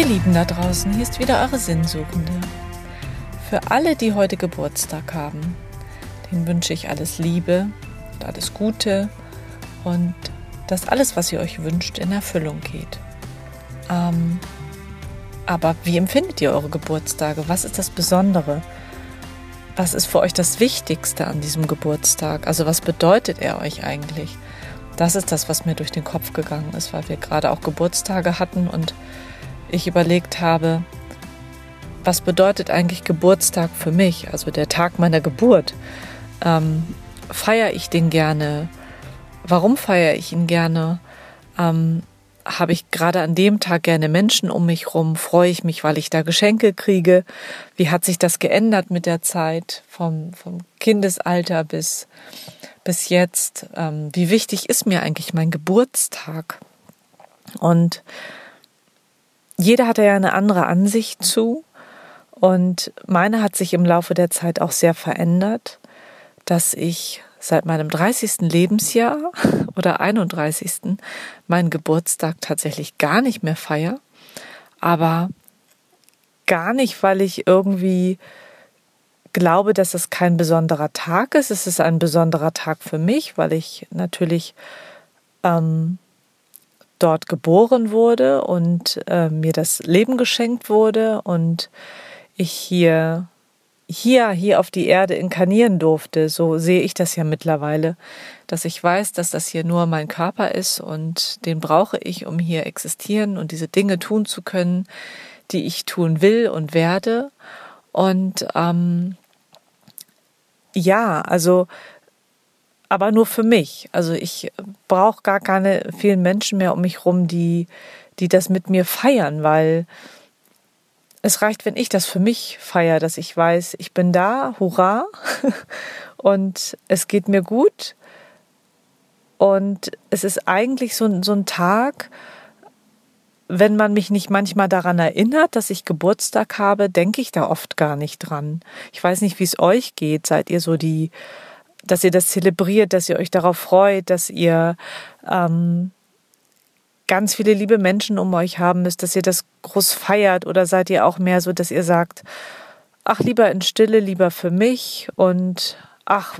Ihr Lieben da draußen, hier ist wieder eure Sinnsuchende. Für alle, die heute Geburtstag haben, denen wünsche ich alles Liebe und alles Gute und dass alles, was ihr euch wünscht, in Erfüllung geht. Ähm, aber wie empfindet ihr eure Geburtstage? Was ist das Besondere? Was ist für euch das Wichtigste an diesem Geburtstag? Also was bedeutet er euch eigentlich? Das ist das, was mir durch den Kopf gegangen ist, weil wir gerade auch Geburtstage hatten und ich überlegt habe, was bedeutet eigentlich Geburtstag für mich, also der Tag meiner Geburt. Ähm, feiere ich den gerne? Warum feiere ich ihn gerne? Ähm, habe ich gerade an dem Tag gerne Menschen um mich rum? Freue ich mich, weil ich da Geschenke kriege? Wie hat sich das geändert mit der Zeit vom, vom Kindesalter bis, bis jetzt? Ähm, wie wichtig ist mir eigentlich mein Geburtstag? Und jeder hat ja eine andere Ansicht zu. Und meine hat sich im Laufe der Zeit auch sehr verändert, dass ich seit meinem 30. Lebensjahr oder 31. meinen Geburtstag tatsächlich gar nicht mehr feiere. Aber gar nicht, weil ich irgendwie glaube, dass es kein besonderer Tag ist. Es ist ein besonderer Tag für mich, weil ich natürlich ähm, dort geboren wurde und äh, mir das Leben geschenkt wurde und ich hier hier hier auf die Erde inkarnieren durfte, so sehe ich das ja mittlerweile, dass ich weiß, dass das hier nur mein Körper ist und den brauche ich, um hier existieren und diese Dinge tun zu können, die ich tun will und werde. Und ähm, ja, also aber nur für mich. Also ich brauche gar keine vielen Menschen mehr um mich rum, die, die das mit mir feiern, weil es reicht, wenn ich das für mich feiere, dass ich weiß, ich bin da, hurra, und es geht mir gut. Und es ist eigentlich so, so ein Tag, wenn man mich nicht manchmal daran erinnert, dass ich Geburtstag habe, denke ich da oft gar nicht dran. Ich weiß nicht, wie es euch geht. Seid ihr so die dass ihr das zelebriert, dass ihr euch darauf freut, dass ihr ähm, ganz viele liebe Menschen um euch haben müsst, dass ihr das groß feiert oder seid ihr auch mehr so, dass ihr sagt, ach lieber in Stille, lieber für mich und ach,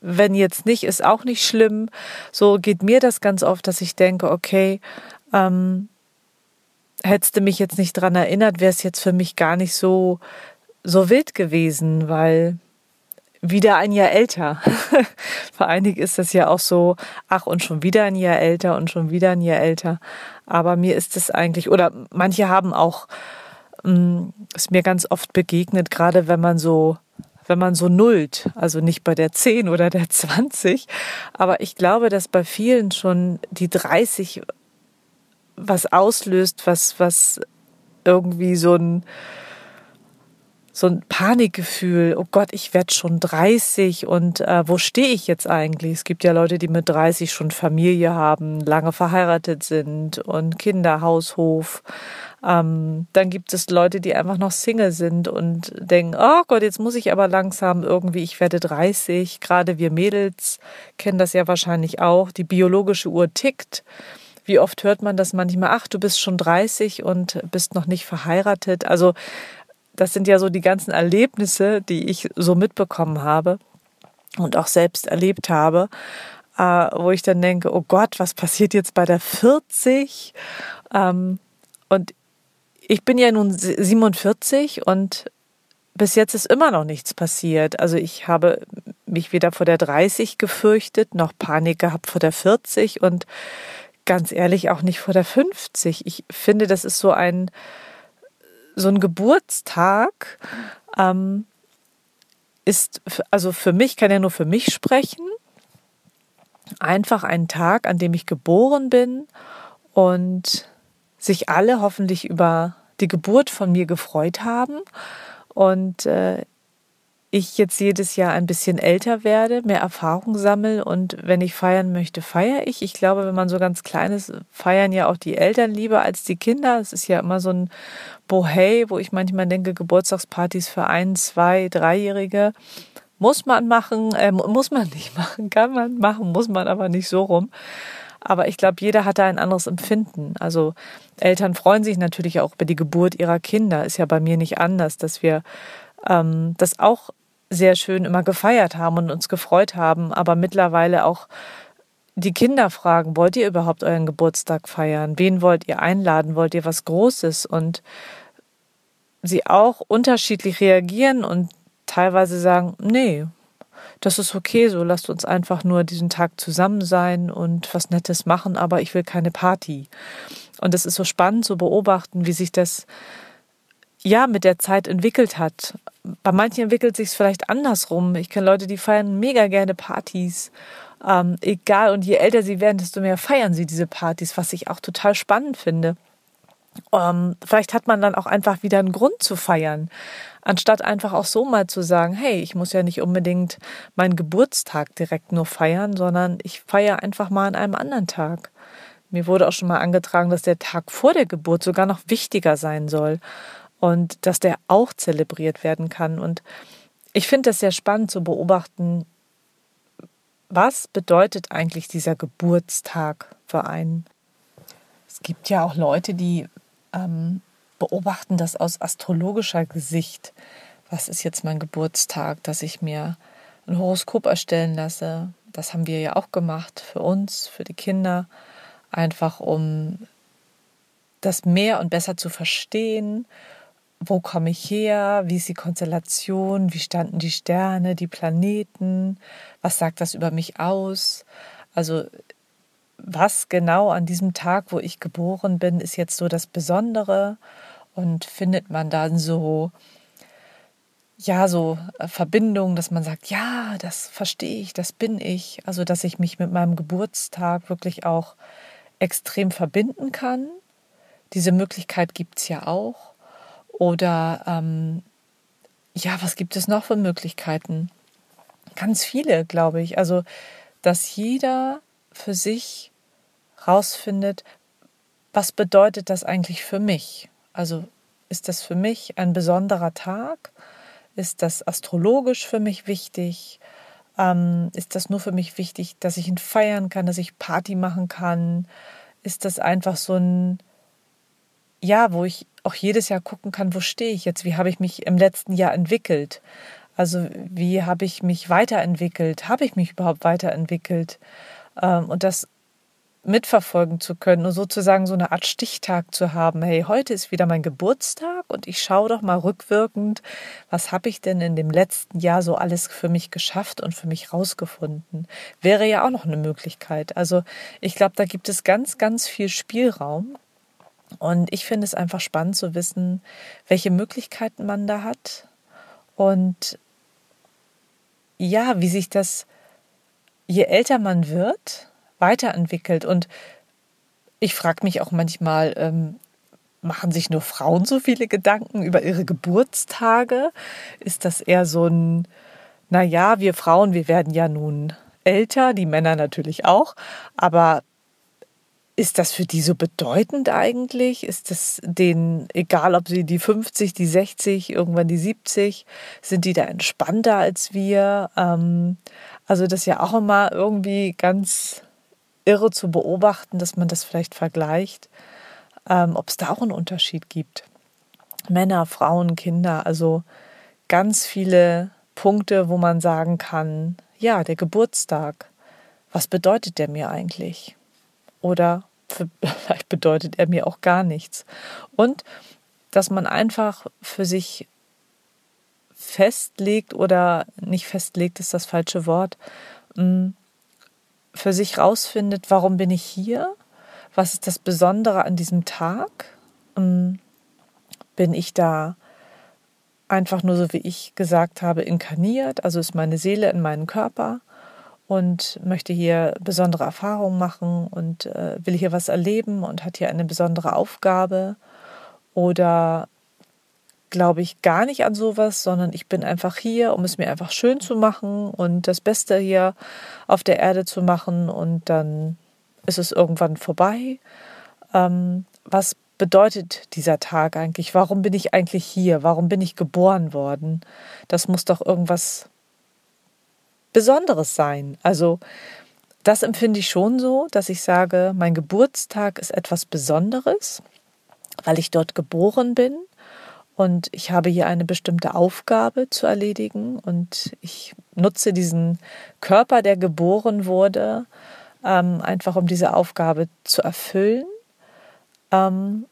wenn jetzt nicht, ist auch nicht schlimm. So geht mir das ganz oft, dass ich denke, okay, ähm, hättest du mich jetzt nicht dran erinnert, wäre es jetzt für mich gar nicht so so wild gewesen, weil wieder ein Jahr älter. Für einige ist das ja auch so, ach, und schon wieder ein Jahr älter und schon wieder ein Jahr älter. Aber mir ist es eigentlich, oder manche haben auch, mm, ist mir ganz oft begegnet, gerade wenn man so wenn man so nullt, also nicht bei der 10 oder der 20, aber ich glaube, dass bei vielen schon die 30 was auslöst, was, was irgendwie so ein, so ein Panikgefühl, oh Gott, ich werde schon 30 und äh, wo stehe ich jetzt eigentlich? Es gibt ja Leute, die mit 30 schon Familie haben, lange verheiratet sind und Kinder, Haushof. Ähm, dann gibt es Leute, die einfach noch Single sind und denken, oh Gott, jetzt muss ich aber langsam irgendwie, ich werde 30. Gerade wir Mädels kennen das ja wahrscheinlich auch. Die biologische Uhr tickt. Wie oft hört man das manchmal, ach, du bist schon 30 und bist noch nicht verheiratet. Also das sind ja so die ganzen Erlebnisse, die ich so mitbekommen habe und auch selbst erlebt habe, äh, wo ich dann denke, oh Gott, was passiert jetzt bei der 40? Ähm, und ich bin ja nun 47 und bis jetzt ist immer noch nichts passiert. Also ich habe mich weder vor der 30 gefürchtet, noch Panik gehabt vor der 40 und ganz ehrlich auch nicht vor der 50. Ich finde, das ist so ein so ein Geburtstag ähm, ist, also für mich, kann ja nur für mich sprechen, einfach ein Tag, an dem ich geboren bin und sich alle hoffentlich über die Geburt von mir gefreut haben. Und äh, ich jetzt jedes Jahr ein bisschen älter werde, mehr Erfahrung sammle und wenn ich feiern möchte, feiere ich. Ich glaube, wenn man so ganz klein ist, feiern ja auch die Eltern lieber als die Kinder. Es ist ja immer so ein Bohey, wo ich manchmal denke, Geburtstagspartys für ein, zwei, dreijährige muss man machen, äh, muss man nicht machen, kann man machen, muss man aber nicht so rum. Aber ich glaube, jeder hat da ein anderes Empfinden. Also Eltern freuen sich natürlich auch über die Geburt ihrer Kinder. Ist ja bei mir nicht anders, dass wir ähm, das auch sehr schön immer gefeiert haben und uns gefreut haben, aber mittlerweile auch die Kinder fragen, wollt ihr überhaupt euren Geburtstag feiern? Wen wollt ihr einladen? Wollt ihr was Großes? Und sie auch unterschiedlich reagieren und teilweise sagen, nee, das ist okay, so lasst uns einfach nur diesen Tag zusammen sein und was Nettes machen, aber ich will keine Party. Und es ist so spannend zu beobachten, wie sich das ja mit der Zeit entwickelt hat. Bei manchen entwickelt sich es vielleicht andersrum. Ich kenne Leute, die feiern mega gerne Partys. Ähm, egal, und je älter sie werden, desto mehr feiern sie diese Partys, was ich auch total spannend finde. Ähm, vielleicht hat man dann auch einfach wieder einen Grund zu feiern, anstatt einfach auch so mal zu sagen, hey, ich muss ja nicht unbedingt meinen Geburtstag direkt nur feiern, sondern ich feiere einfach mal an einem anderen Tag. Mir wurde auch schon mal angetragen, dass der Tag vor der Geburt sogar noch wichtiger sein soll und dass der auch zelebriert werden kann. Und ich finde das sehr spannend zu beobachten, was bedeutet eigentlich dieser Geburtstag für einen. Es gibt ja auch Leute, die ähm, beobachten das aus astrologischer Sicht. Was ist jetzt mein Geburtstag, dass ich mir ein Horoskop erstellen lasse? Das haben wir ja auch gemacht für uns, für die Kinder, einfach um das mehr und besser zu verstehen. Wo komme ich her? Wie ist die Konstellation? Wie standen die Sterne, die Planeten? Was sagt das über mich aus? Also was genau an diesem Tag, wo ich geboren bin, ist jetzt so das Besondere und findet man dann so ja, so äh, Verbindungen, dass man sagt, ja, das verstehe ich, das bin ich. Also, dass ich mich mit meinem Geburtstag wirklich auch extrem verbinden kann. Diese Möglichkeit gibt es ja auch. Oder ähm, ja, was gibt es noch für Möglichkeiten? Ganz viele, glaube ich. Also, dass jeder für sich rausfindet, was bedeutet das eigentlich für mich? Also ist das für mich ein besonderer Tag? Ist das astrologisch für mich wichtig? Ähm, ist das nur für mich wichtig, dass ich ihn feiern kann, dass ich Party machen kann? Ist das einfach so ein, ja, wo ich auch jedes Jahr gucken kann, wo stehe ich jetzt? Wie habe ich mich im letzten Jahr entwickelt? Also wie habe ich mich weiterentwickelt? Habe ich mich überhaupt weiterentwickelt? Ähm, und das mitverfolgen zu können und sozusagen so eine Art Stichtag zu haben. Hey, heute ist wieder mein Geburtstag und ich schaue doch mal rückwirkend, was habe ich denn in dem letzten Jahr so alles für mich geschafft und für mich rausgefunden. Wäre ja auch noch eine Möglichkeit. Also ich glaube, da gibt es ganz, ganz viel Spielraum. Und ich finde es einfach spannend zu wissen, welche Möglichkeiten man da hat und ja, wie sich das, je älter man wird, weiterentwickelt. Und ich frage mich auch manchmal, ähm, machen sich nur Frauen so viele Gedanken über ihre Geburtstage? Ist das eher so ein, naja, wir Frauen, wir werden ja nun älter, die Männer natürlich auch, aber ist das für die so bedeutend eigentlich? Ist das denen egal, ob sie die 50, die 60, irgendwann die 70, sind die da entspannter als wir? Ähm, also das ist ja auch immer irgendwie ganz irre zu beobachten, dass man das vielleicht vergleicht, ähm, ob es da auch einen Unterschied gibt. Männer, Frauen, Kinder, also ganz viele Punkte, wo man sagen kann, ja, der Geburtstag, was bedeutet der mir eigentlich? Oder vielleicht bedeutet er mir auch gar nichts. Und dass man einfach für sich festlegt oder nicht festlegt ist das falsche Wort, mm, für sich rausfindet, warum bin ich hier? Was ist das Besondere an diesem Tag? Ähm, bin ich da einfach nur so, wie ich gesagt habe, inkarniert? Also ist meine Seele in meinem Körper und möchte hier besondere Erfahrungen machen und äh, will hier was erleben und hat hier eine besondere Aufgabe? Oder glaube ich gar nicht an sowas, sondern ich bin einfach hier, um es mir einfach schön zu machen und das Beste hier auf der Erde zu machen und dann ist es irgendwann vorbei. Ähm, was bedeutet dieser Tag eigentlich? Warum bin ich eigentlich hier? Warum bin ich geboren worden? Das muss doch irgendwas Besonderes sein. Also das empfinde ich schon so, dass ich sage, mein Geburtstag ist etwas Besonderes, weil ich dort geboren bin und ich habe hier eine bestimmte Aufgabe zu erledigen und ich nutze diesen Körper, der geboren wurde, ähm, einfach um diese Aufgabe zu erfüllen. Ähm,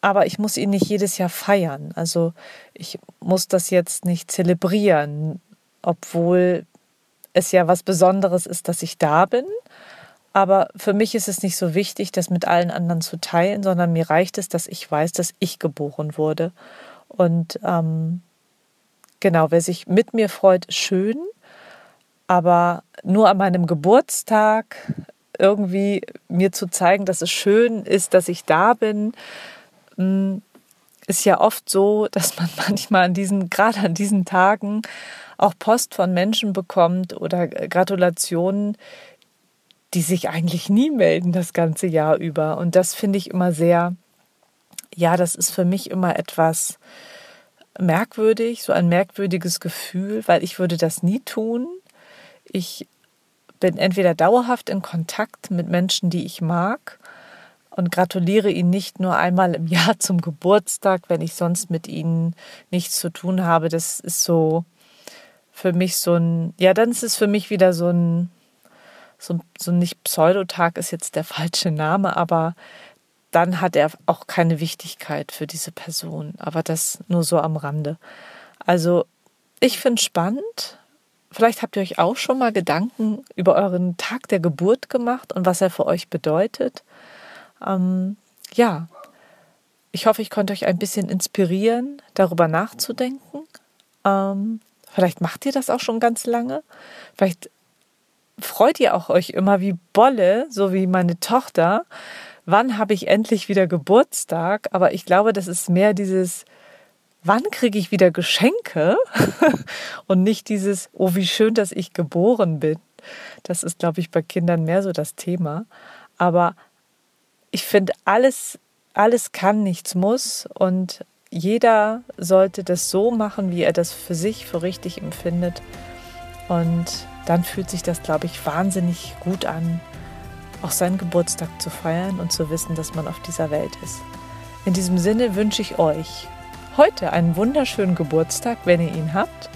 aber ich muss ihn nicht jedes Jahr feiern. Also ich muss das jetzt nicht zelebrieren, obwohl es ja was Besonderes ist, dass ich da bin. Aber für mich ist es nicht so wichtig, das mit allen anderen zu teilen, sondern mir reicht es, dass ich weiß, dass ich geboren wurde. Und ähm, genau, wer sich mit mir freut, schön. Aber nur an meinem Geburtstag irgendwie mir zu zeigen, dass es schön ist, dass ich da bin, hm, ist ja oft so, dass man manchmal an diesen, gerade an diesen Tagen auch Post von Menschen bekommt oder Gratulationen, die sich eigentlich nie melden das ganze Jahr über. Und das finde ich immer sehr, ja, das ist für mich immer etwas merkwürdig, so ein merkwürdiges Gefühl, weil ich würde das nie tun. Ich bin entweder dauerhaft in Kontakt mit Menschen, die ich mag und gratuliere ihnen nicht nur einmal im Jahr zum Geburtstag, wenn ich sonst mit ihnen nichts zu tun habe. Das ist so für mich so ein, ja, dann ist es für mich wieder so ein, so, so nicht Pseudotag ist jetzt der falsche Name, aber dann hat er auch keine Wichtigkeit für diese Person. Aber das nur so am Rande. Also ich finde es spannend. Vielleicht habt ihr euch auch schon mal Gedanken über euren Tag der Geburt gemacht und was er für euch bedeutet. Ähm, ja, ich hoffe, ich konnte euch ein bisschen inspirieren, darüber nachzudenken. Ähm, vielleicht macht ihr das auch schon ganz lange. Vielleicht freut ihr auch euch immer wie Bolle, so wie meine Tochter. Wann habe ich endlich wieder Geburtstag? Aber ich glaube, das ist mehr dieses, wann kriege ich wieder Geschenke? Und nicht dieses, oh, wie schön, dass ich geboren bin. Das ist, glaube ich, bei Kindern mehr so das Thema. Aber ich finde, alles, alles kann, nichts muss und jeder sollte das so machen, wie er das für sich für richtig empfindet. Und dann fühlt sich das, glaube ich, wahnsinnig gut an, auch seinen Geburtstag zu feiern und zu wissen, dass man auf dieser Welt ist. In diesem Sinne wünsche ich euch heute einen wunderschönen Geburtstag, wenn ihr ihn habt.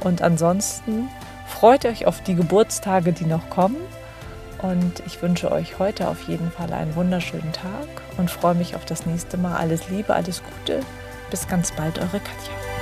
Und ansonsten freut euch auf die Geburtstage, die noch kommen. Und ich wünsche euch heute auf jeden Fall einen wunderschönen Tag und freue mich auf das nächste Mal. Alles Liebe, alles Gute. Bis ganz bald, eure Katja.